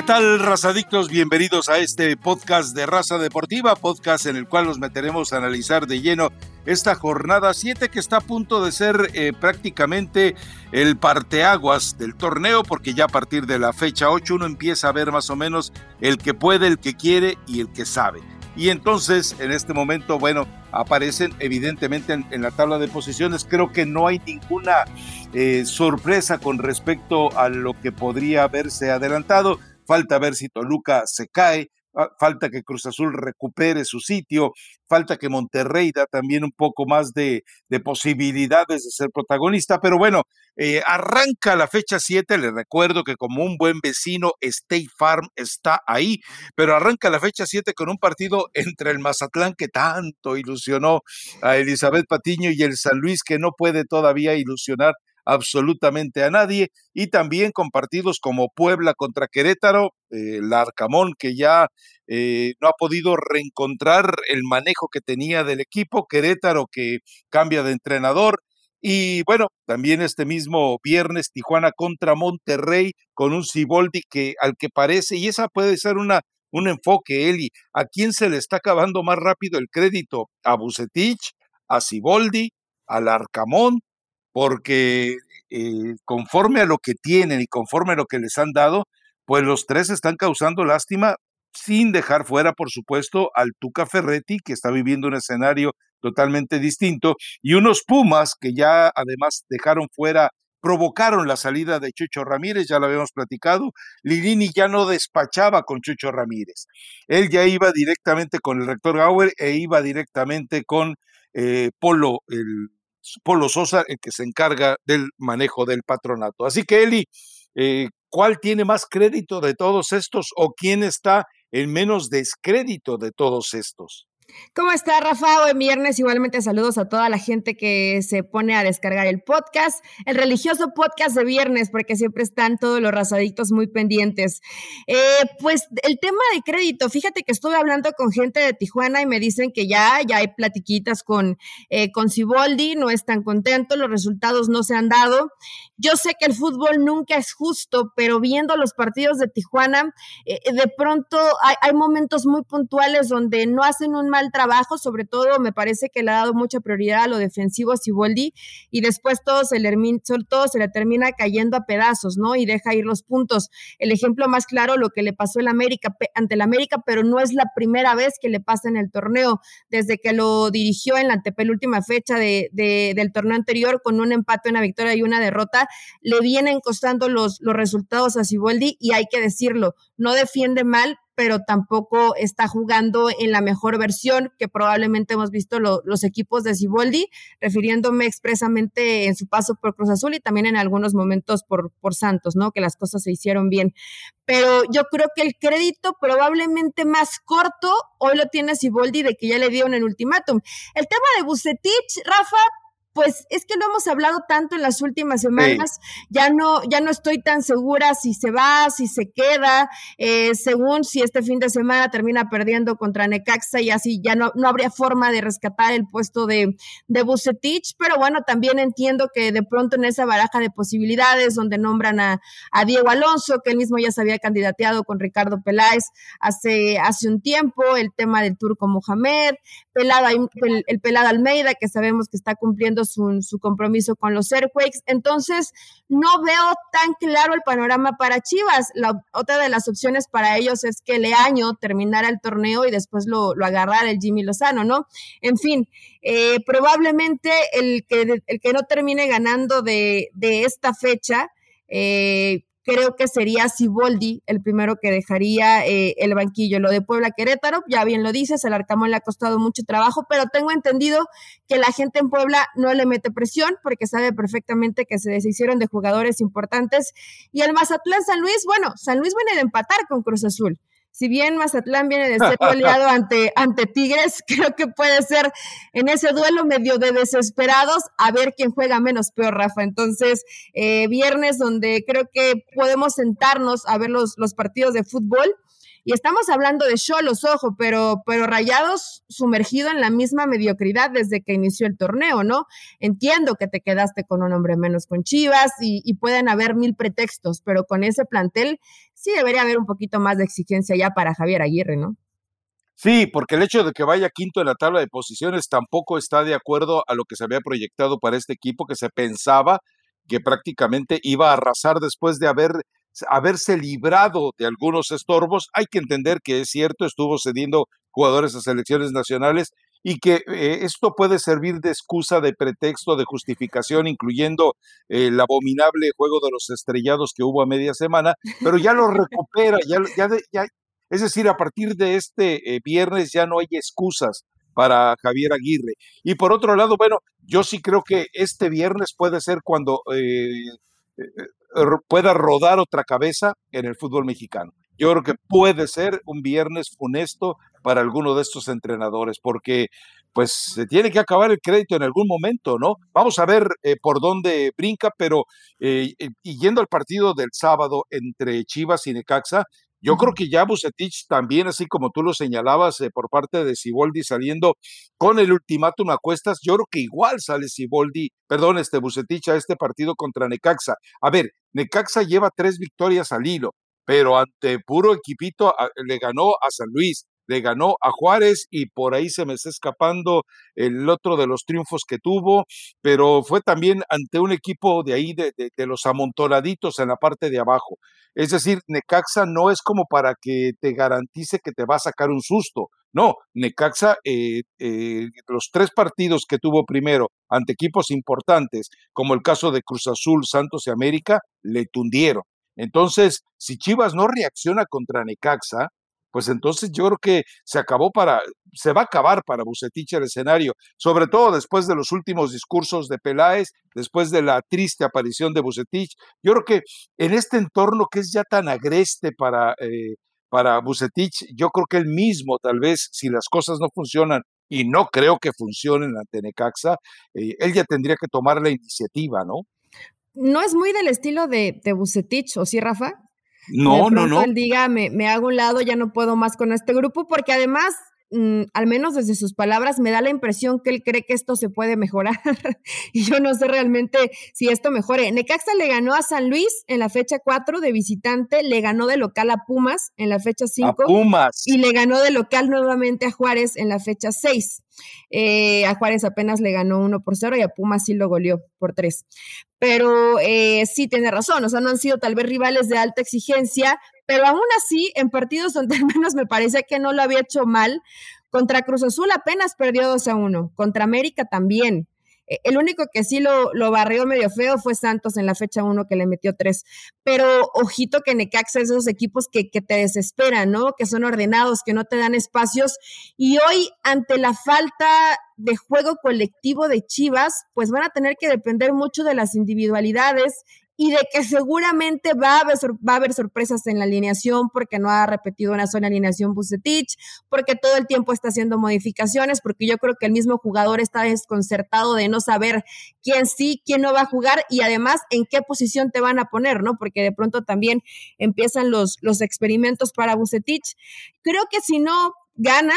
¿Qué tal, razadictos? Bienvenidos a este podcast de Raza Deportiva, podcast en el cual nos meteremos a analizar de lleno esta jornada 7 que está a punto de ser eh, prácticamente el parteaguas del torneo, porque ya a partir de la fecha 8 uno empieza a ver más o menos el que puede, el que quiere y el que sabe. Y entonces, en este momento, bueno, aparecen evidentemente en, la tabla de posiciones. Creo que no hay ninguna eh, sorpresa con respecto a lo que podría haberse adelantado falta ver si Toluca se cae, ah, falta que Cruz Azul recupere su sitio, falta que Monterrey da también un poco más de, posibilidades de ser protagonista, pero bueno, eh, arranca la fecha 7, le recuerdo que como un buen vecino, State Farm está ahí, pero arranca la fecha 7 con un partido entre el Mazatlán que tanto ilusionó a Elizabeth Patiño y el San Luis que no puede todavía ilusionar absolutamente a nadie y también con partidos como Puebla contra Querétaro, el eh, Arcamón que ya eh, no ha podido reencontrar el manejo que tenía del equipo, Querétaro que cambia de entrenador y bueno, también este mismo viernes Tijuana contra Monterrey con un Ciboldi que al que parece, y esa puede ser una, un enfoque, Eli, ¿a quién se le está acabando más rápido el crédito? ¿A Bucetich? ¿A Ciboldi? ¿Al Arcamón? Porque eh, conforme a lo que tienen y conforme a lo que les han dado, pues los tres están causando lástima sin dejar fuera, por supuesto, al Tuca Ferretti, que está viviendo un escenario totalmente distinto, y unos Pumas que ya además dejaron fuera, provocaron la salida de Chucho Ramírez, ya lo habíamos platicado, Lirini ya no despachaba con Chucho Ramírez, él ya iba directamente con el rector Gauer e iba directamente con eh, Polo, el Polo Sosa el que se encarga del manejo del patronato. Así que, Eli, eh, ¿cuál tiene más crédito de todos estos o quién está en menos descrédito de todos estos? ¿Cómo está, Rafa? Hoy viernes igualmente saludos a toda la gente que se pone a descargar el podcast, el religioso podcast de viernes, porque siempre están todos los razadictos muy pendientes. Eh, pues el tema de crédito, fíjate que estuve hablando con gente de Tijuana y me dicen que ya, ya hay platiquitas con, eh, con Ciboldi, no están contentos, los resultados no se han dado. Yo sé que el fútbol nunca es justo, pero viendo los partidos de Tijuana, eh, de pronto hay, hay momentos muy puntuales donde no hacen un mal trabajo, sobre todo me parece que le ha dado mucha prioridad a lo defensivo a Siboldi y después todo se, le, todo se le termina cayendo a pedazos, ¿no? Y deja ir los puntos. El ejemplo más claro, lo que le pasó el América, ante el América, pero no es la primera vez que le pasa en el torneo, desde que lo dirigió en la antepenúltima fecha de, del torneo anterior con un empate, una victoria y una derrota, le vienen costando los, los resultados a Siboldi y hay que decirlo, no defiende mal, pero tampoco está jugando en la mejor versión que probablemente hemos visto los equipos de Ciboldi, refiriéndome expresamente en su paso por Cruz Azul y también en algunos momentos por, por Santos, ¿no? Que las cosas se hicieron bien. Pero yo creo que el crédito probablemente más corto hoy lo tiene Ciboldi de que ya le dieron el ultimátum. El tema de Bucetich, Rafa, pues es que lo hemos hablado tanto en las últimas semanas, ya no, ya no estoy tan segura si se va, si se queda, eh, según si este fin de semana termina perdiendo contra Necaxa y así ya no, no habría forma de rescatar el puesto de, de Bucetich, pero bueno, también entiendo que de pronto en esa baraja de posibilidades donde nombran a, a Diego Alonso, que él mismo ya se había candidateado con Ricardo Peláez hace, hace un tiempo, el tema del turco Mohamed, Pelada, el, el Almeida, que sabemos que está cumpliendo su, compromiso con los Airquakes. Entonces, no veo tan claro el panorama para Chivas. La otra de las opciones para ellos es que Leaño terminara el torneo y después lo, lo agarrara el Jimmy Lozano, ¿no? En fin, eh, probablemente el que, el que no termine ganando de, de esta fecha, eh, creo que sería Siboldi el primero que dejaría eh, el banquillo. Lo de Puebla Querétaro, ya bien lo dices, el Arcamón le ha costado mucho trabajo, pero tengo entendido que la gente en Puebla no le mete presión porque sabe perfectamente que se deshicieron de jugadores importantes. Y el Mazatlán San Luis, bueno, San Luis viene de empatar con Cruz Azul si bien Mazatlán viene de ser goleado ante, ante Tigres, creo que puede ser en ese duelo medio de desesperados a ver quién juega menos peor, Rafa. Entonces, eh, viernes donde creo que podemos sentarnos a ver los, los partidos de fútbol Y estamos hablando de Cholos, ojo, pero, pero Rayados sumergido en la misma mediocridad desde que inició el torneo, ¿no? Entiendo que te quedaste con un hombre menos con Chivas y, y pueden haber mil pretextos, pero con ese plantel sí debería haber un poquito más de exigencia ya para Javier Aguirre, ¿no? Sí, porque el hecho de que vaya quinto en la tabla de posiciones tampoco está de acuerdo a lo que se había proyectado para este equipo, que se pensaba que prácticamente iba a arrasar después de haber haberse librado de algunos estorbos. Hay que entender que es cierto, estuvo cediendo jugadores a selecciones nacionales y que eh, esto puede servir de excusa, de pretexto, de justificación, incluyendo el abominable juego de los estrellados que hubo a media semana, pero ya lo recupera, ya, ya, ya es decir, a partir de este eh, viernes ya no hay excusas para Javier Aguirre. Y por otro lado, bueno, yo sí creo que este viernes puede ser cuando eh, pueda rodar otra cabeza en el fútbol mexicano. Yo creo que puede ser un viernes funesto para alguno de estos entrenadores, porque pues se tiene que acabar el crédito en algún momento, ¿no? Vamos a ver eh, por dónde brinca, pero eh, yendo al partido del sábado entre Chivas y Necaxa, yo creo que ya Bucetich también, así como tú lo señalabas eh, por parte de Siboldi saliendo con el ultimátum a cuestas, yo creo que igual sale Siboldi, perdón, este Bucetich a este partido contra Necaxa. A ver, Necaxa lleva tres victorias al hilo, pero ante puro equipito le ganó a San Luis, le ganó a Juárez y por ahí se me está escapando el otro de los triunfos que tuvo, pero fue también ante un equipo de ahí, de, los amontonaditos en la parte de abajo. Es decir, Necaxa no es como para que te garantice que te va a sacar un susto. No, Necaxa, eh, eh, los tres partidos que tuvo primero ante equipos importantes, como el caso de Cruz Azul, Santos y América, le tundieron. Entonces, si Chivas no reacciona contra Necaxa, pues entonces yo creo que se acabó para, se va a acabar para Bucetich el escenario, sobre todo después de los últimos discursos de Peláez, después de la triste aparición de Bucetich. Yo creo que en este entorno que es ya tan agreste para, eh, para Bucetich, yo creo que él mismo, tal vez, si las cosas no funcionan, y no creo que funcionen ante Necaxa, eh, él ya tendría que tomar la iniciativa, ¿no? No es muy del estilo de, de Bucetich, ¿o sí, Rafa? No, no, no. Él diga, me, me hago un lado, ya no puedo más con este grupo, porque además Mm, al menos desde sus palabras, me da la impresión que él cree que esto se puede mejorar. y yo no sé realmente si esto mejore. Necaxa le ganó a San Luis en la fecha 4 de visitante, le ganó de local a Pumas en la fecha 5. Pumas. Y le ganó de local nuevamente a Juárez en la fecha 6. Eh, a Juárez apenas le ganó 1 por 0 y a Pumas sí lo goleó por 3. Pero eh, sí tiene razón, o sea, no han sido tal vez rivales de alta exigencia, pero aún así, en partidos donde al menos me parece que no lo había hecho mal, contra Cruz Azul apenas perdió 2 a 1, contra América también. E, el único que sí lo, lo barrió medio feo fue Santos en la fecha 1 que le metió 3. Pero ojito que Necaxa es esos equipos que, que, te desesperan, ¿no? Que son ordenados, que no te dan espacios. Y hoy, ante la falta de juego colectivo de Chivas, pues van a tener que depender mucho de las individualidades y de que seguramente va a, haber, va a haber sorpresas en la alineación porque no ha repetido una sola alineación Bucetich, porque todo el tiempo está haciendo modificaciones, porque yo creo que el mismo jugador está desconcertado de no saber quién sí, quién no va a jugar y además en qué posición te van a poner, ¿no? Porque de pronto también empiezan los, los experimentos para Bucetich. Creo que si no gana,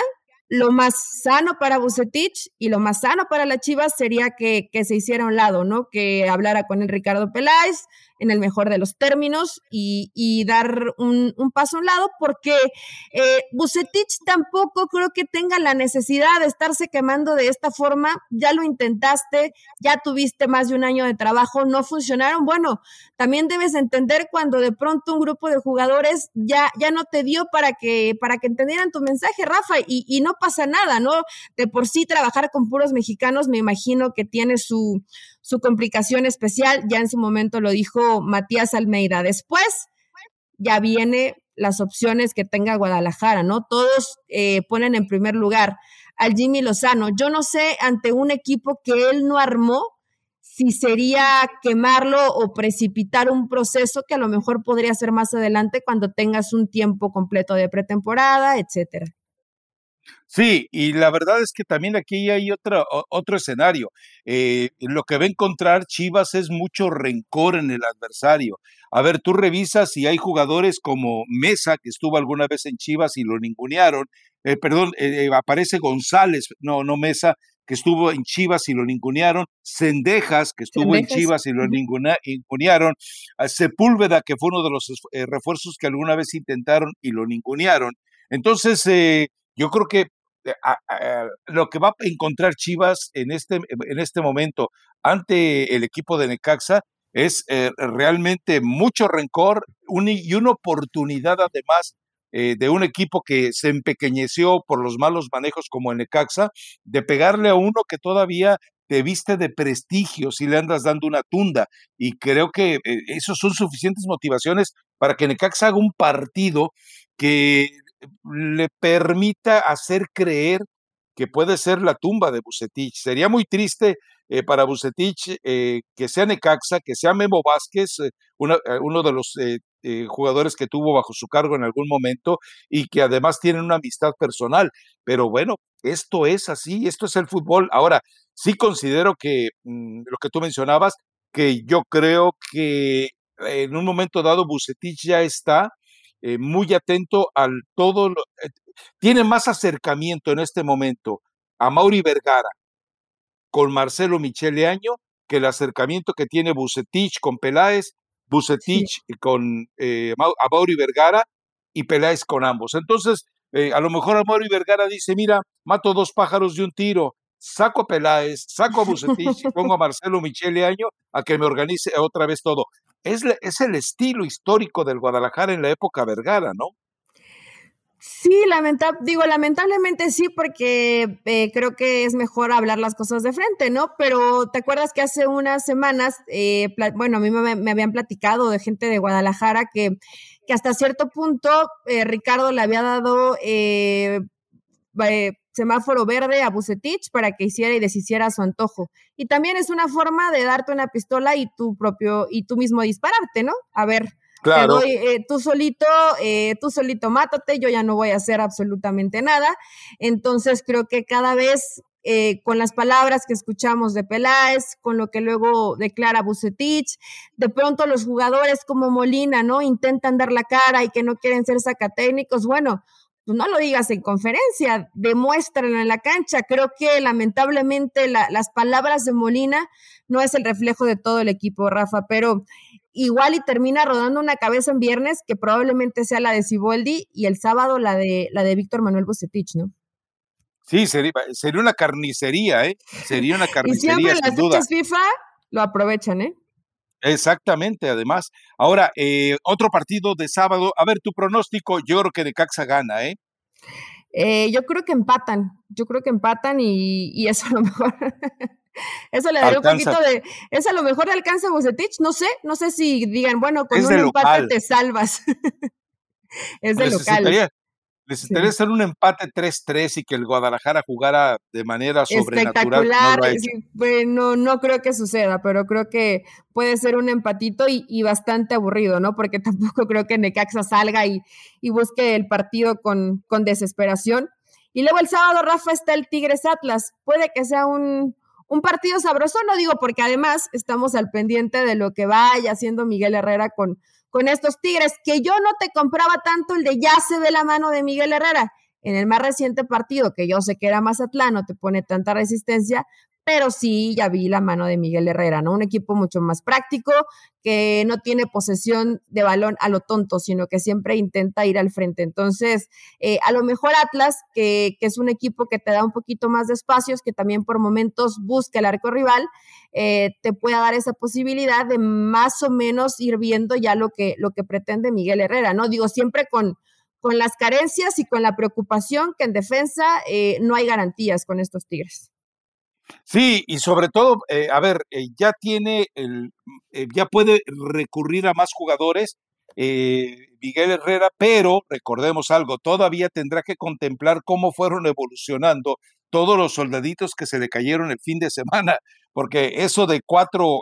lo más sano para Bucetich y lo más sano para la Chivas sería que, que, se hiciera a un lado, ¿no? Que hablara con el Ricardo Peláez, en el mejor de los términos y, dar un, paso a un lado, porque eh, tampoco creo que tenga la necesidad de estarse quemando de esta forma. Ya lo intentaste, ya tuviste más de un año de trabajo, no funcionaron. Bueno, también debes entender cuando de pronto un grupo de jugadores ya, ya no te dio para que, para que entendieran tu mensaje, Rafa, y no pasa nada, ¿no? De por sí trabajar con puros mexicanos, me imagino que tiene su su complicación especial, ya en su momento lo dijo Matías Almeida. Después ya viene las opciones que tenga Guadalajara, ¿no? Todos eh, ponen en primer lugar al Jimmy Lozano. Yo no sé ante un equipo que él no armó si sería quemarlo o precipitar un proceso que a lo mejor podría ser más adelante cuando tengas un tiempo completo de pretemporada, etcétera. Sí, y la verdad es que también aquí hay otra, otro escenario. Eh, lo que va a encontrar Chivas es mucho rencor en el adversario. A ver, tú revisas si hay jugadores como Mesa, que estuvo alguna vez en Chivas y lo ningunearon. Eh, perdón, eh, aparece González, no, no Mesa, que estuvo en Chivas y lo ningunearon, Cendejas, que estuvo en Chivas y lo ningunearon, Sepúlveda, que fue uno de los refuerzos que alguna vez intentaron y lo ningunearon. Entonces, yo creo que eh, lo que va a encontrar Chivas en este, en este momento ante el equipo de Necaxa es eh, realmente mucho rencor y una oportunidad además eh, de un equipo que se empequeñeció por los malos manejos como el Necaxa, de pegarle a uno que todavía te viste de prestigio si le andas dando una tunda. Y creo que esos son suficientes motivaciones para que Necaxa haga un partido que le permita hacer creer que puede ser la tumba de Bucetich. Sería muy triste eh, para Bucetich eh, que sea Necaxa, que sea Memo Vázquez, eh, uno de los jugadores que tuvo bajo su cargo en algún momento y que además tienen una amistad personal. Pero bueno, esto es así, esto es el fútbol. Ahora, sí considero que mm, lo que tú mencionabas, que yo creo que en un momento dado Bucetich ya está eh, muy atento al todo, eh, tiene más acercamiento en este momento a Mauri Vergara con Marcelo Michele Año que el acercamiento que tiene Bucetich con Peláez, Bucetich con eh, a Mauri Vergara y Peláez con ambos. Entonces, a lo mejor a Mauri Vergara dice, mira, mato dos pájaros de un tiro, saco a Peláez, saco a Bucetich y pongo a Marcelo Michele Año a que me organice otra vez todo es, es el estilo histórico del Guadalajara en la época Vergara, ¿no? Sí, digo, lamentablemente sí, porque eh, creo que es mejor hablar las cosas de frente, ¿no? Pero te acuerdas que hace unas semanas, eh, bueno, a mí me, habían platicado de gente de Guadalajara que, que hasta cierto punto eh, Ricardo le había dado semáforo verde a Bucetich para que hiciera y deshiciera su antojo. Y también es una forma de darte una pistola y tú propio y tú mismo dispararte, ¿no? A ver, claro. Eh, tú solito, eh, tú solito mátate, yo ya no voy a hacer absolutamente nada. Entonces creo que cada vez eh, con las palabras que escuchamos de Peláez, con lo que luego declara Bucetich, de pronto los jugadores como Molina, ¿no? Intentan dar la cara y que no quieren ser sacatécnicos. Bueno, no lo digas en conferencia, demuéstralo en la cancha. Creo que lamentablemente las palabras de Molina no es el reflejo de todo el equipo, Rafa, pero igual y termina rodando una cabeza en viernes que probablemente sea la de Ciboldi y el sábado la de la de Víctor Manuel Bucetich, ¿no? Sí, sería, una carnicería, ¿eh? Sería una carnicería. y siempre sin las FIFA lo aprovechan, ¿eh? Exactamente, además. Ahora, eh, otro partido de sábado. A ver, tu pronóstico, yo creo que Caxa gana, ¿eh? ¿eh? yo creo que empatan, yo creo que empatan y, eso a lo mejor, eso le daría un poquito de, eso a lo mejor le alcanza a Bucetich, no sé, no sé si digan, bueno, con un empate te salvas. es de local. Les interesa un empate 3-3 y que el Guadalajara jugara de manera sobrenatural. Espectacular. bueno, no creo que suceda, pero creo que puede ser un empatito y, bastante aburrido, ¿no? Porque tampoco creo que Necaxa salga y, y busque el partido con, con desesperación. Y luego el sábado, Rafa, está el Tigres Atlas. Puede que sea un, un partido sabroso, no digo porque además estamos al pendiente de lo que vaya haciendo Miguel Herrera con, con estos Tigres, que yo no te compraba tanto el de ya se ve la mano de Miguel Herrera. En el más reciente partido, que yo sé que era Mazatlán, no te pone tanta resistencia, pero sí ya vi la mano de Miguel Herrera, ¿no? Un equipo mucho más práctico, que no tiene posesión de balón a lo tonto, sino que siempre intenta ir al frente. Entonces, eh, a lo mejor Atlas, que, que, es un equipo que te da un poquito más de espacios, que también por momentos busca el arco rival, eh, te pueda dar esa posibilidad de más o menos ir viendo ya lo que, lo que pretende Miguel Herrera, ¿no? Digo, siempre con, con las carencias y con la preocupación que en defensa eh, no hay garantías con estos Tigres. Sí, y sobre todo, eh, a ver, eh, ya tiene, el, eh, ya puede recurrir a más jugadores Miguel Herrera, pero recordemos algo, todavía tendrá que contemplar cómo fueron evolucionando todos los soldaditos que se le cayeron el fin de semana, porque eso de cuatro,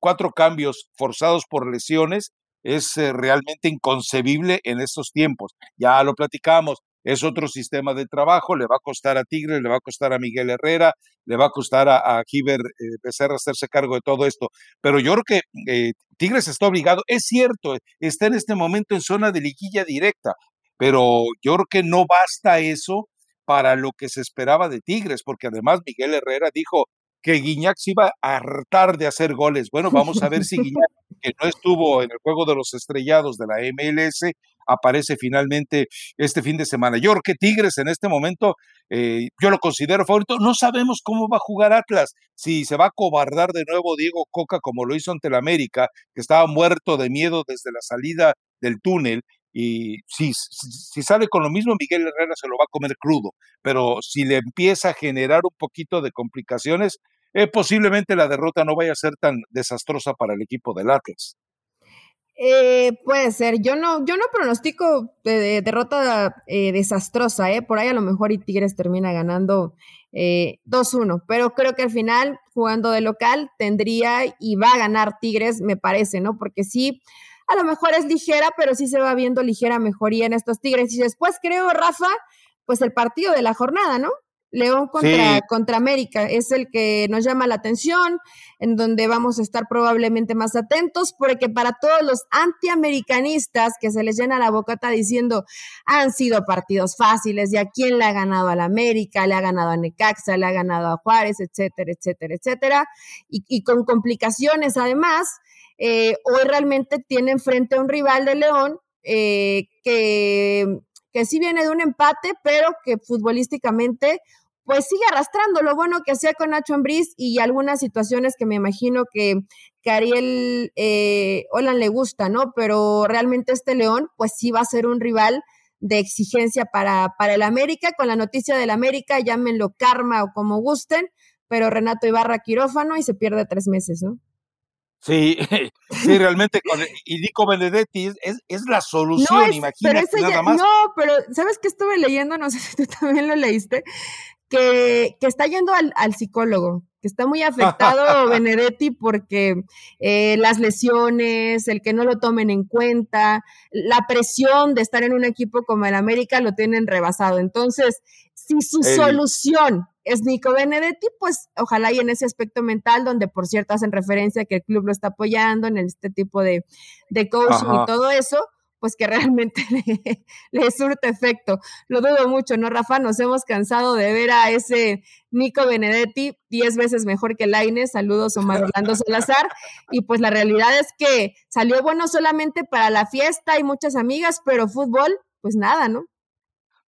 cuatro cambios forzados por lesiones es realmente inconcebible en estos tiempos. Ya lo platicamos, es otro sistema de trabajo, le va a costar a Tigres, le va a costar a Miguel Herrera, le va a costar a, a Giver eh, Becerra hacerse cargo de todo esto. Pero yo creo que eh, Tigres está obligado, es cierto, está en este momento en zona de liguilla directa, pero yo creo que no basta eso para lo que se esperaba de Tigres, porque además Miguel Herrera dijo que Guiñac se iba a hartar de hacer goles. Bueno, vamos a ver si Guiñac, que no estuvo en el juego de los estrellados de la MLS, aparece finalmente este fin de semana. Yo que Tigres en este momento, eh, yo lo considero favorito. No sabemos cómo va a jugar Atlas, si se va a cobardar de nuevo Diego Coca como lo hizo ante el América, que estaba muerto de miedo desde la salida del túnel, y si, si, sale con lo mismo, Miguel Herrera se lo va a comer crudo, pero si le empieza a generar un poquito de complicaciones, eh, posiblemente la derrota no vaya a ser tan desastrosa para el equipo del Atlas. Eh, puede ser. Yo no, yo no pronostico de, derrota eh, desastrosa, ¿eh? Por ahí a lo mejor y Tigres termina ganando 2-1, pero creo que al final, jugando de local, tendría y va a ganar Tigres, me parece, ¿no? Porque sí, a lo mejor es ligera, pero sí se va viendo ligera mejoría en estos Tigres. Y después creo, Rafa, pues el partido de la jornada, ¿no? León contra, contra América es el que nos llama la atención, en donde vamos a estar probablemente más atentos, porque para todos los antiamericanistas que se les llena la bocata diciendo han sido partidos fáciles, y a quién le ha ganado a la América, le ha ganado a Necaxa, le ha ganado a Juárez, etcétera, etcétera, etcétera, y, con complicaciones además, eh, hoy realmente tienen frente a un rival de León eh, que que sí viene de un empate, pero que futbolísticamente pues sigue arrastrando lo bueno que hacía con Nacho Ambriz y algunas situaciones que me imagino que, que Ariel eh, Olan le gusta, ¿no? Pero realmente este León pues sí va a ser un rival de exigencia para, para el América, con la noticia del América, llámenlo karma o como gusten, pero Renato Ibarra quirófano y se pierde tres meses, ¿no? Sí, sí, realmente con y Nico Benedetti es, es la solución, imagínate nada más. No, pero ¿sabes qué estuve leyendo? No sé si tú también lo leíste, que, que está yendo al, al, psicólogo, que está muy afectado Benedetti porque eh, las lesiones, el que no lo tomen en cuenta, la presión de estar en un equipo como el América lo tienen rebasado. Entonces, si su solución es Nico Benedetti, pues ojalá y en ese aspecto mental, donde por cierto hacen referencia a que el club lo está apoyando en este tipo de, de coaching y todo eso, pues que realmente le, le, surte efecto. Lo dudo mucho, ¿no, Rafa? Nos hemos cansado de ver a ese Nico Benedetti diez veces mejor que Laine. Saludos, Omar Orlando Salazar. Y pues la realidad es que salió bueno solamente para la fiesta y muchas amigas, pero fútbol, pues nada, ¿no?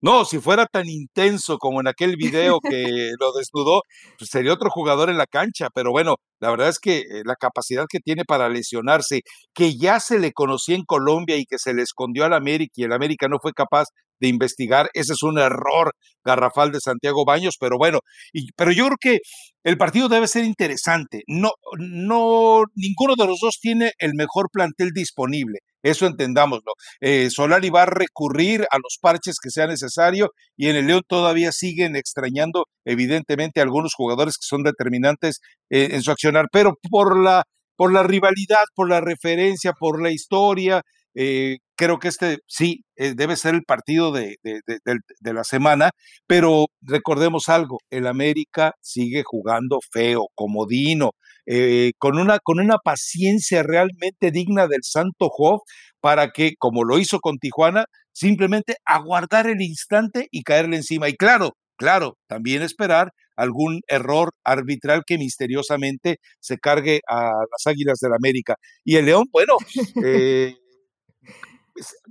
No, si fuera tan intenso como en aquel video que lo desnudó, pues sería otro jugador en la cancha. Pero bueno, la verdad es que eh, la capacidad que tiene para lesionarse, que ya se le conocía en Colombia y que se le escondió al América y el América no fue capaz de investigar, ese es un error garrafal de Santiago Baños, pero bueno, y, pero yo creo que el partido debe ser interesante. No, no, ninguno de los dos tiene el mejor plantel disponible. Eso entendámoslo. Eh, Solari va a recurrir a los parches que sea necesario y en el León todavía siguen extrañando, evidentemente, algunos jugadores que son determinantes eh, en su accionar, pero por la, por la rivalidad, por la referencia, por la historia, eh, creo que este sí eh, debe ser el partido de, de, la semana, pero recordemos algo, el América sigue jugando feo, comodino, eh, con, una, con una paciencia realmente digna del Santo Job para que, como lo hizo con Tijuana, simplemente aguardar el instante y caerle encima. Y claro, claro, también esperar algún error arbitral que misteriosamente se cargue a las Águilas del América. Y el León, bueno, eh,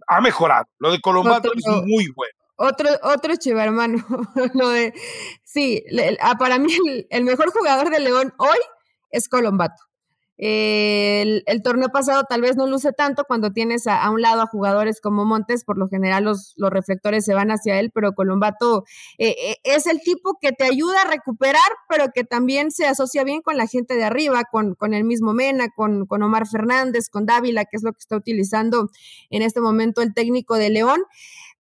ha mejorado. Lo de Colombato es muy bueno. Otro, otro hermano. Lo de, sí, ah, para mí el, mejor jugador de León hoy es Colombato. El, torneo pasado tal vez no luce tanto cuando tienes a, un lado a jugadores como Montes, por lo general los, los reflectores se van hacia él, pero Colombato eh, eh, es el tipo que te ayuda a recuperar, pero que también se asocia bien con la gente de arriba, con, con el mismo Mena, con, con Omar Fernández, con Dávila, que es lo que está utilizando en este momento el técnico de León.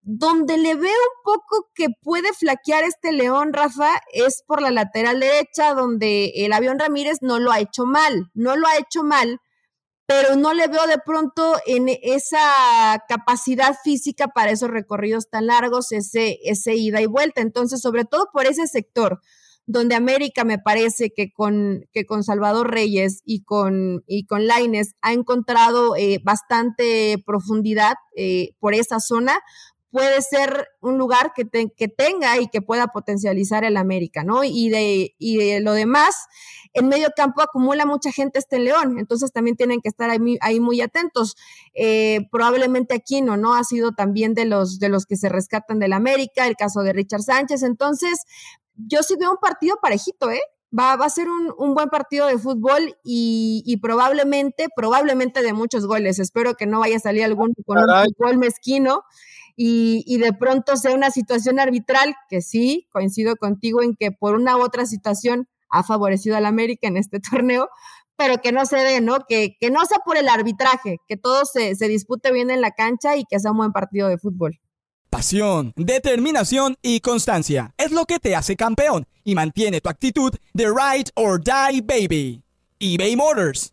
Donde le veo un poco que puede flaquear este León, Rafa, es por la lateral derecha, donde el avión Ramírez no lo ha hecho mal, no lo ha hecho mal, pero no le veo de pronto en esa capacidad física para esos recorridos tan largos, ese, ese ida y vuelta. Entonces, sobre todo por ese sector, donde América me parece que con, que con Salvador Reyes y con, y con Laines ha encontrado eh, bastante profundidad eh, por esa zona, puede ser un lugar que, que, tenga y que pueda potencializar el América, ¿no? Y de, y de lo demás, en medio campo acumula mucha gente este León, entonces también tienen que estar ahí, ahí muy atentos. Eh, probablemente Aquino, ¿no? Ha sido también de los, de los que se rescatan del América, el caso de Richard Sánchez, entonces yo sí veo un partido parejito, ¿eh? Va, va, a ser un, un, buen partido de fútbol y, y, probablemente, probablemente de muchos goles. Espero que no vaya a salir algún con un gol mezquino y, y, de pronto sea una situación arbitral, que sí, coincido contigo en que por una u otra situación ha favorecido al América en este torneo, pero que no se dé, ¿no? Que, que no sea por el arbitraje, que todo se, se dispute bien en la cancha y que sea un buen partido de fútbol. Pasión, determinación y constancia es lo que te hace campeón y mantiene tu actitud de ride or die baby. eBay Motors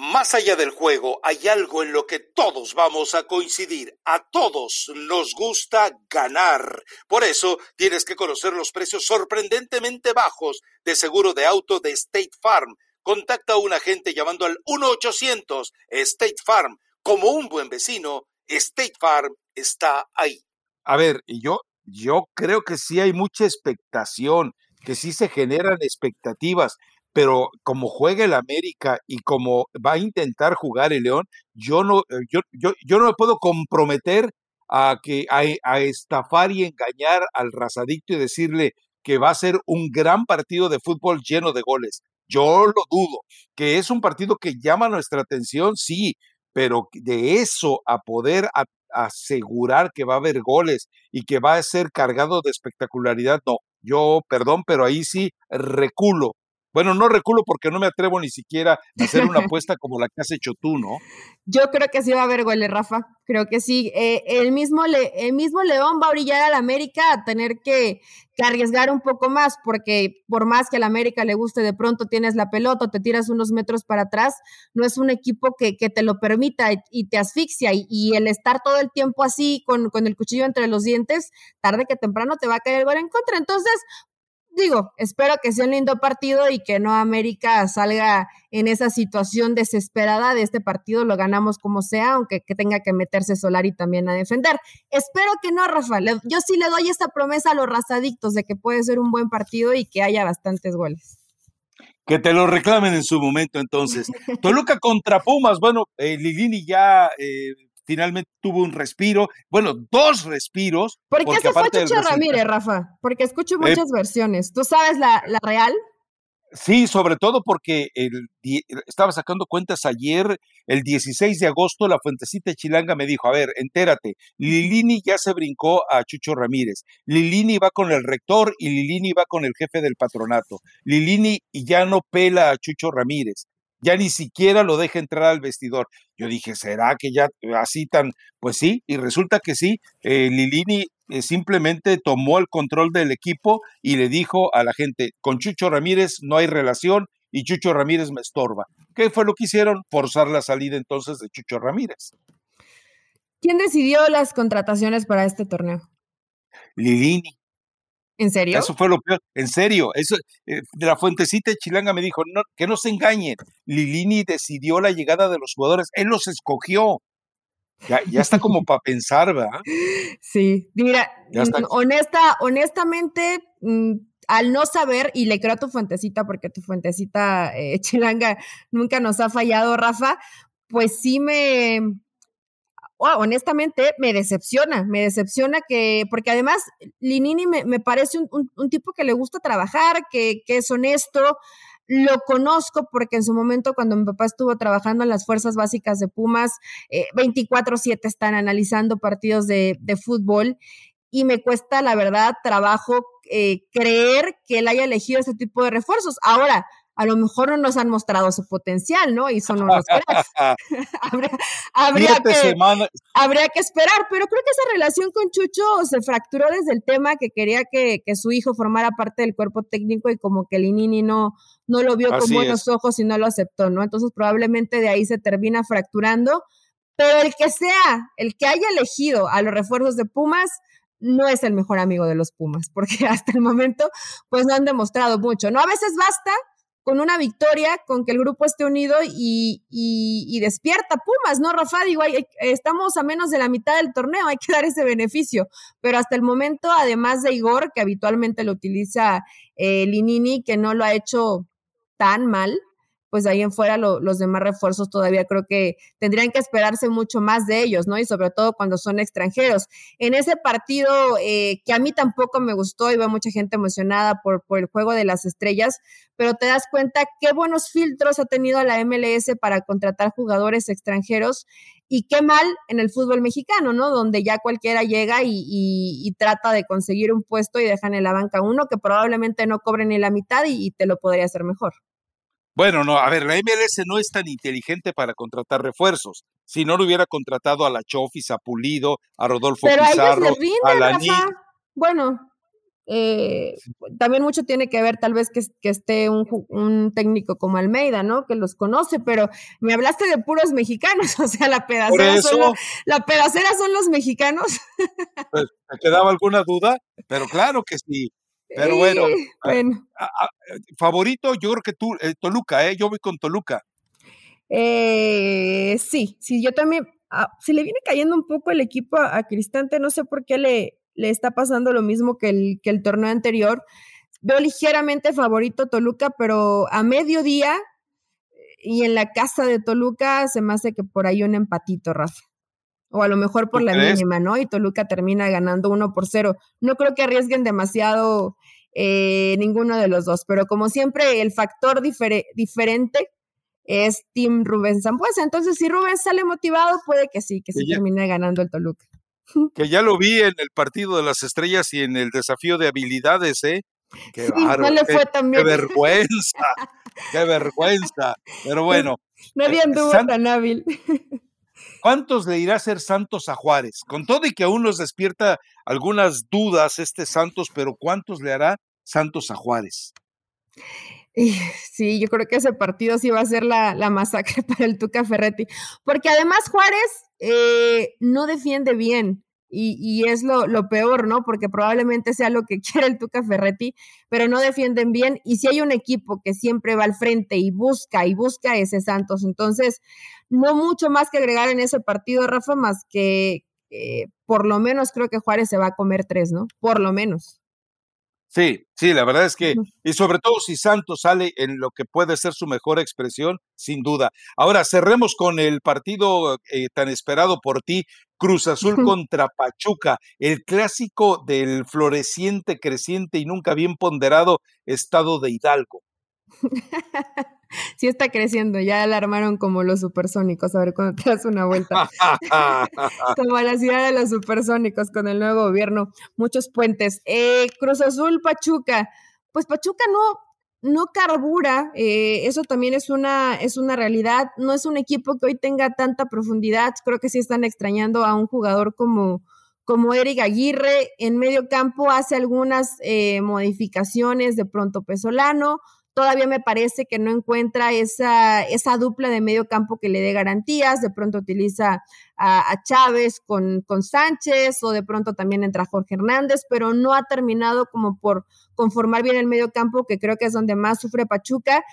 Más allá del juego, hay algo en lo que todos vamos a coincidir. A todos nos gusta ganar. Por eso tienes que conocer los precios sorprendentemente bajos de seguro de auto de State Farm. Contacta a un agente llamando al 1-800 State Farm. Como un buen vecino, State Farm está ahí. A ver, yo, yo creo que sí hay mucha expectación que sí se generan expectativas, pero como juega el América y como va a intentar jugar el León, yo no, eh, yo, yo, yo no me puedo comprometer a, que, a, estafar y engañar al razadicto y decirle que va a ser un gran partido de fútbol lleno de goles. Yo lo dudo. Que es un partido que llama nuestra atención, sí, pero de eso a poder asegurar que va a haber goles y que va a ser cargado de espectacularidad, no. Yo, perdón, pero ahí sí reculo. Bueno, no reculo porque no me atrevo ni siquiera a hacer una apuesta como la que has hecho tú, ¿no? Yo creo que sí va a haber goles, Rafa. Creo que sí. Eh, el, mismo el mismo León va a brillar al América a tener que, arriesgar un poco más, porque por más que al América le guste, de pronto tienes la pelota, te tiras unos metros para atrás, no es un equipo que, te lo permita y, te asfixia. Y, el estar todo el tiempo así, con, con el cuchillo entre los dientes, tarde que temprano te va a caer el gol en contra. Entonces, digo, espero que sea un lindo partido y que no América salga en esa situación desesperada de este partido, lo ganamos como sea, aunque que tenga que meterse Solari también a defender. Espero que no, Rafa. Yo sí le doy esta promesa a los razadictos de que puede ser un buen partido y que haya bastantes goles. Que te lo reclamen en su momento, entonces. Toluca contra Pumas. Bueno, eh, Lilini ya eh, finalmente tuvo un respiro, bueno, dos respiros. ¿Por qué se fue Chucho Ramírez, Rafa? Porque escucho eh, muchas versiones. ¿Tú sabes la, la real? Sí, sobre todo porque el, estaba sacando cuentas ayer, el 16 de agosto, la Fuentecita Chilanga me dijo, a ver, entérate, Lilini ya se brincó a Chucho Ramírez, Lilini va con el rector y Lilini va con el jefe del patronato, Lilini ya no pela a Chucho Ramírez, ya ni siquiera lo deja entrar al vestidor. Yo dije, ¿será que ya así tan? Pues sí, y resulta que sí, eh, Lilini eh, simplemente tomó el control del equipo y le dijo a la gente, con Chucho Ramírez no hay relación y Chucho Ramírez me estorba. ¿Qué fue lo que hicieron? Forzar la salida entonces de Chucho Ramírez. ¿Quién decidió las contrataciones para este torneo? Lilini. ¿En serio? Eso fue lo peor. En serio. Eso, eh, de la fuentecita de Chilanga me dijo, no, que no se engañen. Lilini decidió la llegada de los jugadores. Él los escogió. Ya, ya está como para pensar, ¿verdad? Sí, mira, honesta, honestamente, mm, al no saber, y le creo a tu fuentecita, porque tu fuentecita eh, chilanga nunca nos ha fallado, Rafa, pues sí me, honestamente, me decepciona, me decepciona que, porque además Linini me, parece un, tipo que le gusta trabajar, que, que es honesto, lo conozco porque en su momento cuando mi papá estuvo trabajando en las fuerzas básicas de Pumas, 24/7 eh, están analizando partidos de, de, fútbol y me cuesta, la verdad, trabajo eh, creer que él haya elegido este tipo de refuerzos. Ahora, a lo mejor no nos han mostrado su potencial, ¿no? Y son unos cracks. habría, que, habría, que, esperar, pero creo que esa relación con Chucho se fracturó desde el tema que quería que, que su hijo formara parte del cuerpo técnico y como que Linini no, no lo vio con buenos ojos y no lo aceptó, ¿no? Entonces probablemente de ahí se termina fracturando, pero el que sea, el que haya elegido a los refuerzos de Pumas, no es el mejor amigo de los Pumas, porque hasta el momento pues no han demostrado mucho, ¿no? A veces basta con una victoria, con que el grupo esté unido y, y, despierta Pumas, ¿no, Rafa? Digo, estamos a menos de la mitad del torneo, hay que dar ese beneficio, pero hasta el momento, además de Igor, que habitualmente lo utiliza eh, Linini, que no lo ha hecho tan mal, pues ahí en fuera los demás refuerzos todavía creo que tendrían que esperarse mucho más de ellos, ¿no? Y sobre todo cuando son extranjeros. En ese partido eh, que a mí tampoco me gustó, iba mucha gente emocionada por, por el juego de las estrellas, pero te das cuenta qué buenos filtros ha tenido la MLS para contratar jugadores extranjeros y qué mal en el fútbol mexicano, ¿no? Donde ya cualquiera llega y, y, trata de conseguir un puesto y dejan en la banca uno que probablemente no cobre ni la mitad y te lo podría hacer mejor. Bueno, no, a ver, la MLS no es tan inteligente para contratar refuerzos. Si no lo hubiera contratado a la Chofis, a Pulido, a Rodolfo Pero Pizarro, a, la Bueno, eh, también mucho tiene que ver tal vez que, esté un, técnico como Almeida, ¿no? Que los conoce, pero me hablaste de puros mexicanos, o sea, la pedacera, son, la pedacera son los mexicanos. Pues, ¿Te quedaba alguna duda? Pero claro que sí. Pero bueno, favorito, yo creo que tú, eh, Toluca, ¿eh? Yo voy con Toluca. Eh, sí, sí, yo también. Ah, se le viene cayendo un poco el equipo a, Cristante, no sé por qué le, le está pasando lo mismo que el, que el torneo anterior. Veo ligeramente favorito Toluca, pero a mediodía y en la casa de Toluca se me hace que por ahí un empatito, Rafa. O a lo mejor por la mínima, ¿no? Y Toluca termina ganando uno por cero. No creo que arriesguen demasiado eh, ninguno de los dos, pero como siempre, el factor diferente es Team Rubén Zambuesa. Entonces, si Rubén sale motivado, puede que sí, que se termine ganando el Toluca. Que ya lo vi en el partido de las estrellas y en el desafío de habilidades, ¿eh? Qué, no le fue qué vergüenza, qué vergüenza. Pero bueno. Nadie anduvo tan hábil. ¿Cuántos le irá a ser Santos a Juárez? Con todo y que aún nos despierta algunas dudas este Santos, pero ¿cuántos le hará Santos a Juárez? Sí, yo creo que ese partido sí va a ser la, masacre para el Tuca Ferretti, porque además Juárez eh, no defiende bien. Y, es lo, lo, peor, ¿no? Porque probablemente sea lo que quiere el Tuca Ferretti, pero no defienden bien. Y si hay un equipo que siempre va al frente y busca y busca ese Santos, entonces no mucho más que agregar en ese partido, Rafa, más que por lo menos creo que Juárez se va a comer tres, ¿no? Por lo menos. Sí, sí, la verdad es que, y sobre todo si Santos sale en lo que puede ser su mejor expresión, sin duda. Ahora cerremos con el partido eh, tan esperado por ti, Cruz Azul contra Pachuca, el clásico del floreciente, creciente y nunca bien ponderado estado de Hidalgo. sí está creciendo, ya la armaron como los supersónicos, a ver cuando te das una vuelta. como la ciudad de los supersónicos con el nuevo gobierno, muchos puentes. Eh, Cruz Azul, Pachuca, pues Pachuca no, no carbura, eh, eso también es una, es una realidad, no es un equipo que hoy tenga tanta profundidad, creo que sí están extrañando a un jugador como como Eric Aguirre, en medio campo hace algunas eh, modificaciones, de pronto Pesolano, todavía me parece que no encuentra esa, esa dupla de medio campo que le dé garantías, de pronto utiliza a, Chávez con, con, Sánchez o de pronto también entra Jorge Hernández, pero no ha terminado como por conformar bien el medio campo, que creo que es donde más sufre Pachuca.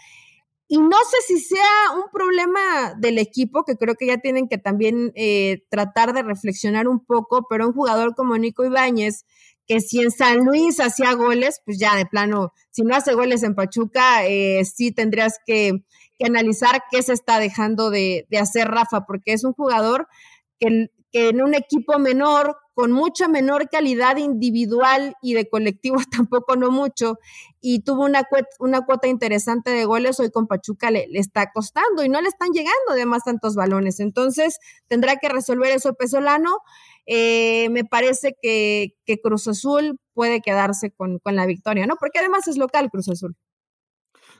Y no sé si sea un problema del equipo, que creo que ya tienen que también eh, tratar de reflexionar un poco, pero un jugador como Nico Ibáñez, que si en San Luis hacía goles, pues ya de plano, si no hace goles en Pachuca, eh, sí tendrías que, analizar qué se está dejando de, hacer Rafa, porque es un jugador que, que en un equipo menor, con mucha menor calidad individual y de colectivo, tampoco no mucho, y tuvo una, una cuota interesante de goles, hoy con Pachuca le, le, está costando y no le están llegando además tantos balones. Entonces tendrá que resolver eso Pesolano. Eh, me parece que, Cruz Azul puede quedarse con, la victoria, ¿no? Porque además es local Cruz Azul.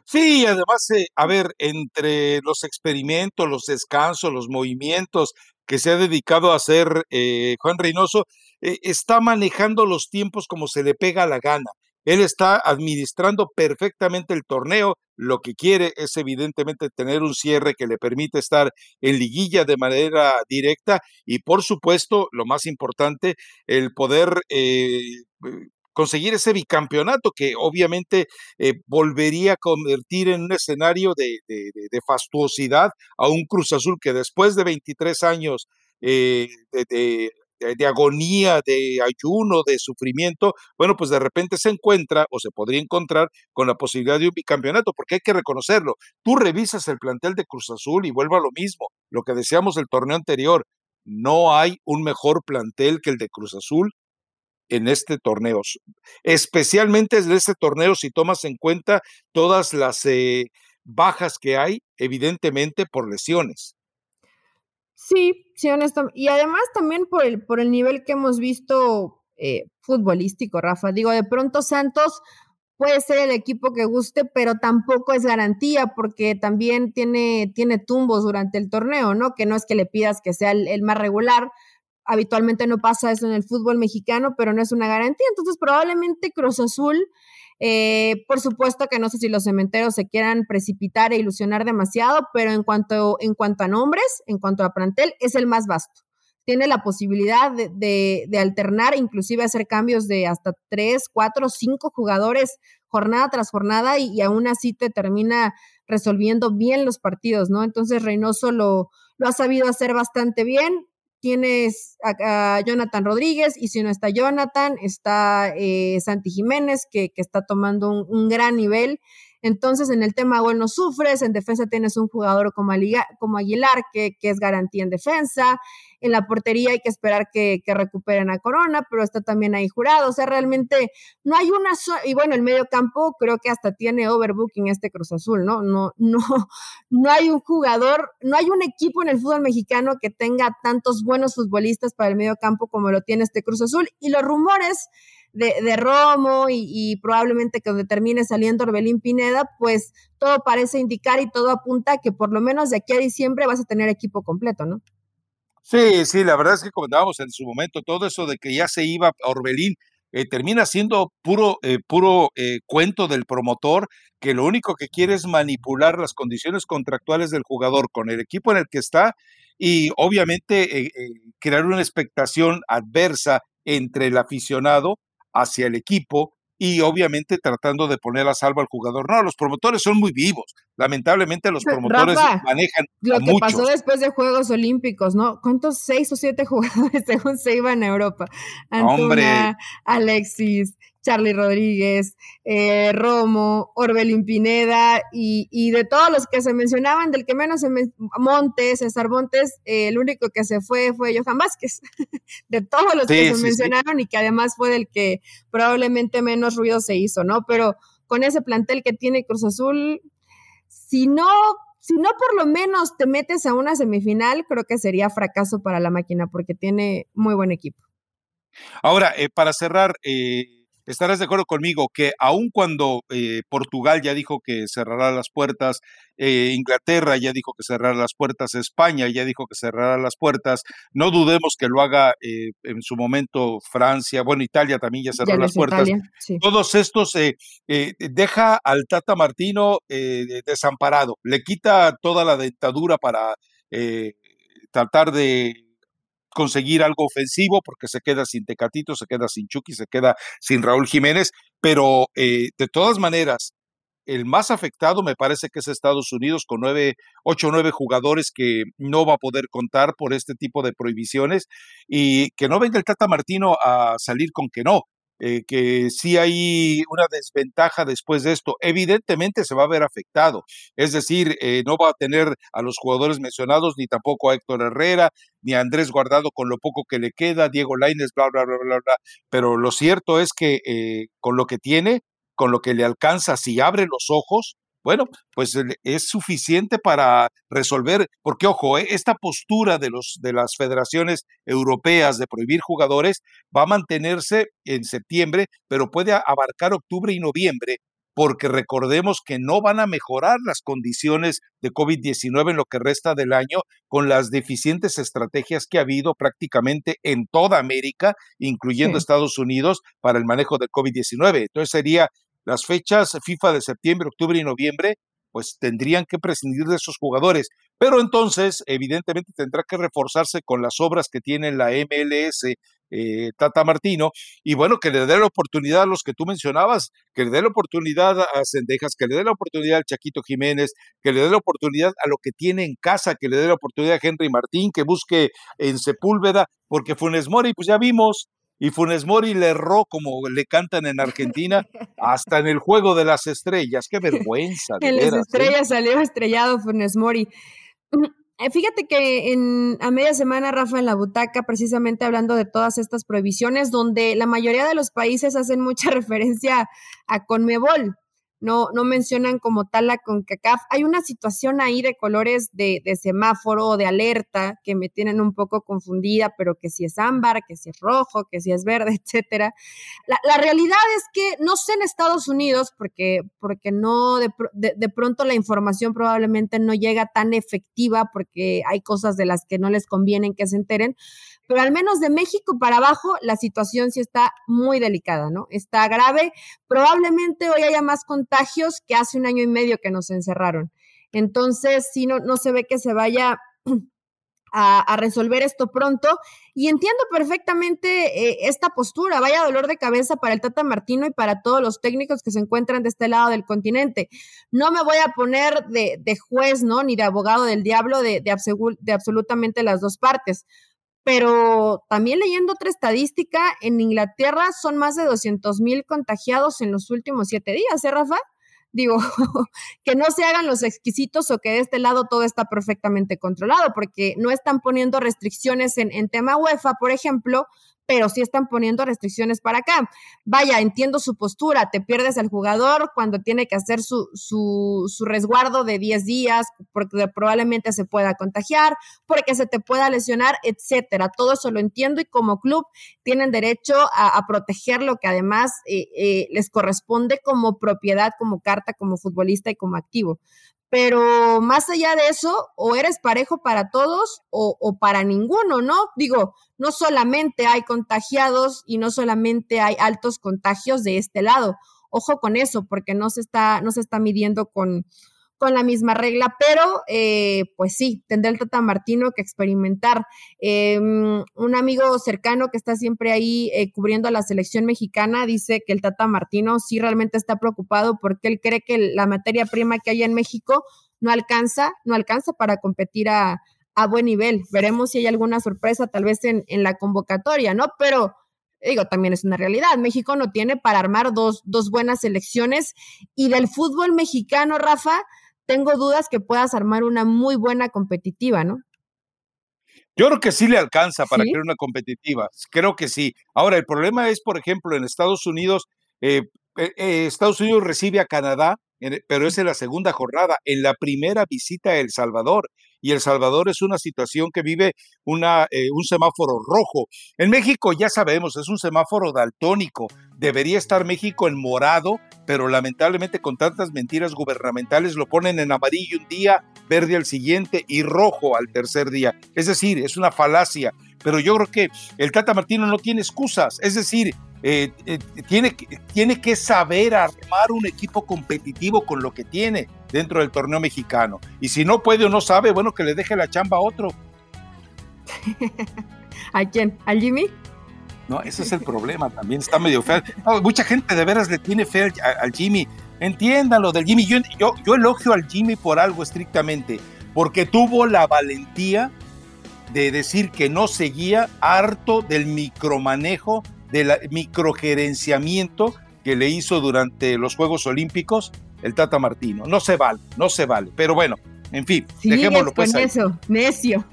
Sí, además, eh, a ver, entre los experimentos, los descansos, los movimientos que se ha dedicado a hacer eh, Juan Reynoso, está manejando los tiempos como se le pega la gana. Él está administrando perfectamente el torneo. Lo que quiere es evidentemente tener un cierre que le permite estar en liguilla de manera directa y por supuesto, lo más importante, el poder eh, conseguir ese bicampeonato que obviamente eh, volvería a convertir en un escenario de, fastuosidad a un Cruz Azul que después de 23 años eh, de de, agonía, de ayuno, de sufrimiento, bueno, pues de repente se encuentra o se podría encontrar con la posibilidad de un bicampeonato, porque hay que reconocerlo. Tú revisas el plantel de Cruz Azul y vuelvo a lo mismo, lo que decíamos del torneo anterior, no hay un mejor plantel que el de Cruz Azul en este torneo, especialmente en este torneo si tomas en cuenta todas las eh, bajas que hay, evidentemente por lesiones. Sí, sí, honesto. Y además también por el, por el nivel que hemos visto eh, futbolístico, Rafa. Digo, de pronto Santos puede ser el equipo que guste, pero tampoco es garantía porque también tiene, tiene tumbos durante el torneo, ¿no? Que no es que le pidas que sea el más regular. Habitualmente no pasa eso en el fútbol mexicano, pero no es una garantía. Entonces, probablemente Cruz Azul eh, por supuesto que no sé si los cementeros se quieran precipitar e ilusionar demasiado, pero en cuanto, en cuanto a nombres, en cuanto a plantel, es el más vasto. Tiene la posibilidad de, de, alternar, inclusive hacer cambios de hasta tres, cuatro, cinco jugadores jornada tras jornada y, aún así te termina resolviendo bien los partidos, ¿no? Entonces Reynoso lo ha sabido hacer bastante bien tienes a, Jonathan Rodríguez y si no está Jonathan, está eh, Santi Jiménez, que, está tomando un, gran nivel. Entonces, en el tema gol no sufres, en defensa tienes un jugador como, Aguilar, que, es garantía en defensa, en la portería hay que esperar que, recuperen a Corona, pero está también ahí jurado, o sea, realmente no hay una, y bueno, el medio campo creo que hasta tiene overbooking este Cruz Azul, ¿no? No, no, no hay un jugador, no hay un equipo en el fútbol mexicano que tenga tantos buenos futbolistas para el medio campo como lo tiene este Cruz Azul, y los rumores de, Romo y, probablemente que termine saliendo Orbelín Pineda, pues todo parece indicar y todo apunta que por lo menos de aquí a diciembre vas a tener equipo completo, ¿no? Sí, sí, la verdad es que comentábamos en su momento todo eso de que ya se iba Orbelín, eh, termina siendo puro, eh, puro eh, cuento del promotor que lo único que quiere es manipular las condiciones contractuales del jugador con el equipo en el que está y obviamente crear una expectación adversa entre el aficionado hacia el equipo y obviamente tratando de poner a salvo al jugador. No, los promotores son muy vivos. Lamentablemente los promotores manejan. Lo que pasó después de Juegos Olímpicos, ¿no? ¿Cuántos seis o siete jugadores según se iban a Europa? Antuna, Alexis, Charlie Rodríguez, eh, Romo, Orbelín Pineda y, de todos los que se mencionaban, del que menos se Montes, César Montes, eh, el único que se fue fue Johan Vázquez, de todos los que se mencionaron y que además fue del que probablemente menos ruido se hizo, ¿no? Pero con ese plantel que tiene Cruz Azul, si no si no por lo menos te metes a una semifinal, creo que sería fracaso para la máquina porque tiene muy buen equipo. Ahora, eh, para cerrar, eh, estarás de acuerdo conmigo que aun cuando eh, Portugal ya dijo que cerrará las puertas, eh, Inglaterra ya dijo que cerrará las puertas, España ya dijo que cerrará las puertas, no dudemos que lo haga eh, en su momento Francia, bueno, Italia también ya cerró las puertas. Todos estos deja al Tata Martino desamparado, le quita toda la dentadura para tratar de conseguir algo ofensivo porque se queda sin Tecatito, se queda sin Chucky, se queda sin Raúl Jiménez, pero eh, de todas maneras, el más afectado me parece que es Estados Unidos con nueve, ocho o nueve jugadores que no va a poder contar por este tipo de prohibiciones y que no venga el Tata Martino a salir con que no. Eh, que sí hay una desventaja después de esto. Evidentemente se va a ver afectado, es decir, eh, no va a tener a los jugadores mencionados, ni tampoco a Héctor Herrera, ni a Andrés Guardado con lo poco que le queda, Diego Laines, bla, bla, bla, bla, bla. Pero lo cierto es que eh, con lo que tiene, con lo que le alcanza, si abre los ojos, bueno, pues es suficiente para resolver, porque ojo, eh, esta postura de, los, de las federaciones europeas de prohibir jugadores va a mantenerse en septiembre, pero puede abarcar octubre y noviembre, porque recordemos que no van a mejorar las condiciones de COVID-19 en lo que resta del año con las deficientes estrategias que ha habido prácticamente en toda América, incluyendo Estados Unidos, para el manejo del COVID-19. Entonces sería las fechas FIFA de septiembre, octubre y noviembre, pues tendrían que prescindir de esos jugadores. Pero entonces, evidentemente, tendrá que reforzarse con las obras que tiene la MLS, eh, Tata Martino, y bueno, que le dé la oportunidad a los que tú mencionabas, que le dé la oportunidad a Cendejas, que le dé la oportunidad al Chaquito Jiménez, que le dé la oportunidad a lo que tiene en casa, que le dé la oportunidad a Henry Martín, que busque en Sepúlveda, porque Funes Mori, pues ya vimos, y Funes Mori le erró como le cantan en Argentina hasta en el juego de las estrellas. Qué vergüenza. en las ¿eh? estrellas salió estrellado Funes Mori. Eh, fíjate que en, a media semana, Rafa, en la butaca, precisamente hablando de todas estas prohibiciones, donde la mayoría de los países hacen mucha referencia a Conmebol, no, no mencionan como tal la CONCACAF. Hay una situación ahí de colores de, de semáforo, de alerta, que me tienen un poco confundida, pero que si es ámbar, que si es rojo, que si es verde, etcétera. La, la realidad es que no sé en Estados Unidos, porque, porque no, de, de, de pronto la información probablemente no llega tan efectiva, porque hay cosas de las que no les convienen que se enteren, pero al menos de México para abajo la situación sí está muy delicada, ¿no? Está grave. Probablemente hoy haya más contagios que hace un año y medio que nos encerraron. Entonces, sí, no, no se ve que se vaya a, resolver esto pronto. Y entiendo perfectamente eh, esta postura. Vaya dolor de cabeza para el Tata Martino y para todos los técnicos que se encuentran de este lado del continente. No me voy a poner de, juez, ¿no? Ni de abogado del diablo de, de, de absolutamente las dos partes pero también leyendo otra estadística, en Inglaterra son más de 200 mil contagiados en los últimos siete días, ¿eh, Rafa? Digo, que no se hagan los exquisitos o que de este lado todo está perfectamente controlado, porque no están poniendo restricciones en, en tema UEFA, por ejemplo, pero sí están poniendo restricciones para acá. Vaya, entiendo su postura, te pierdes al jugador cuando tiene que hacer su, su, su, resguardo de 10 días, porque probablemente se pueda contagiar, porque se te pueda lesionar, etcétera. Todo eso lo entiendo y como club tienen derecho a, proteger lo que además eh, eh, les corresponde como propiedad, como carta, como futbolista y como activo pero más allá de eso, o eres parejo para todos o, o, para ninguno, ¿no? Digo, no solamente hay contagiados y no solamente hay altos contagios de este lado. Ojo con eso, porque no se está, no se está midiendo con, con la misma regla, pero eh, pues sí, tendrá el Tata Martino que experimentar. Eh, un amigo cercano que está siempre ahí eh, cubriendo a la selección mexicana dice que el Tata Martino sí realmente está preocupado porque él cree que la materia prima que hay en México no alcanza, no alcanza para competir a, a buen nivel. Veremos si hay alguna sorpresa tal vez en, en la convocatoria, ¿no? Pero digo, también es una realidad. México no tiene para armar dos, dos buenas selecciones y del fútbol mexicano, Rafa, tengo dudas que puedas armar una muy buena competitiva, ¿no? Yo creo que sí le alcanza para ¿Sí? crear una competitiva, creo que sí. Ahora, el problema es, por ejemplo, en Estados Unidos, eh, eh, Estados Unidos recibe a Canadá, pero es en la segunda jornada, en la primera visita a El Salvador y El Salvador es una situación que vive una, eh, un semáforo rojo. En México ya sabemos, es un semáforo daltónico. Debería estar México en morado, pero lamentablemente con tantas mentiras gubernamentales lo ponen en amarillo un día, verde al siguiente y rojo al tercer día. Es decir, es una falacia. Pero yo creo que el Tata Martino no tiene excusas. Es decir, eh, eh, tiene, tiene que saber armar un equipo competitivo con lo que tiene dentro del torneo mexicano. Y si no puede o no sabe, bueno, que le deje la chamba a otro. ¿A quién? ¿Al Jimmy? No, ese es el problema, también está medio feo. No, mucha gente de veras le tiene fe al, al Jimmy. Entiéndanlo del Jimmy. Yo, yo, yo elogio al Jimmy por algo estrictamente, porque tuvo la valentía de decir que no seguía harto del micromanejo del microgerenciamiento que le hizo durante los Juegos Olímpicos el Tata Martino. No se vale, no se vale. Pero bueno, en fin, dejémoslo pues. Con eso, necio.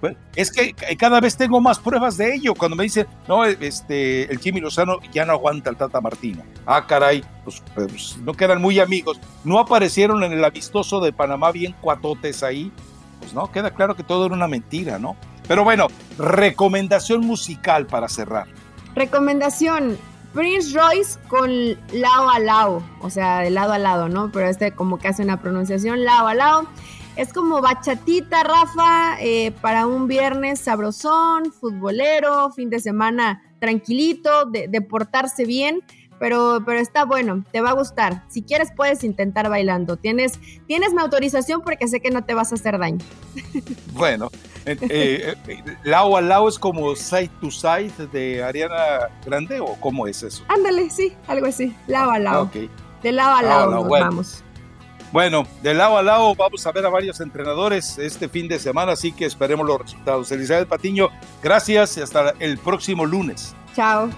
Pues, es que cada vez tengo más pruebas de ello. Cuando me dicen, no, este, el Jimmy Lozano ya no aguanta el Tata Martino. Ah, caray, pues, pues, no quedan muy amigos. No aparecieron en el amistoso de Panamá bien cuatotes ahí. Pues no, queda claro que todo era una mentira, ¿no? Pero bueno, recomendación musical para cerrar. Recomendación, Prince Royce con lao a lao, o sea, de lado a lado, ¿no? Pero este como que hace una pronunciación lao a lao. Es como bachatita, Rafa, eh, para un viernes sabrosón, futbolero, fin de semana tranquilito, de, de portarse bien pero, pero está bueno, te va a gustar. Si quieres puedes intentar bailando. Tienes, tienes mi autorización porque sé que no te vas a hacer daño. Bueno, eh, eh, eh, lado a lado es como side to side de Ariana Grande o cómo es eso? Ándale, sí, algo así, lado a lado. De lado a lado, bueno. vamos. Bueno, de lado a lado vamos a ver a varios entrenadores este fin de semana, así que esperemos los resultados. Elizabeth Patiño, gracias y hasta el próximo lunes. Chao.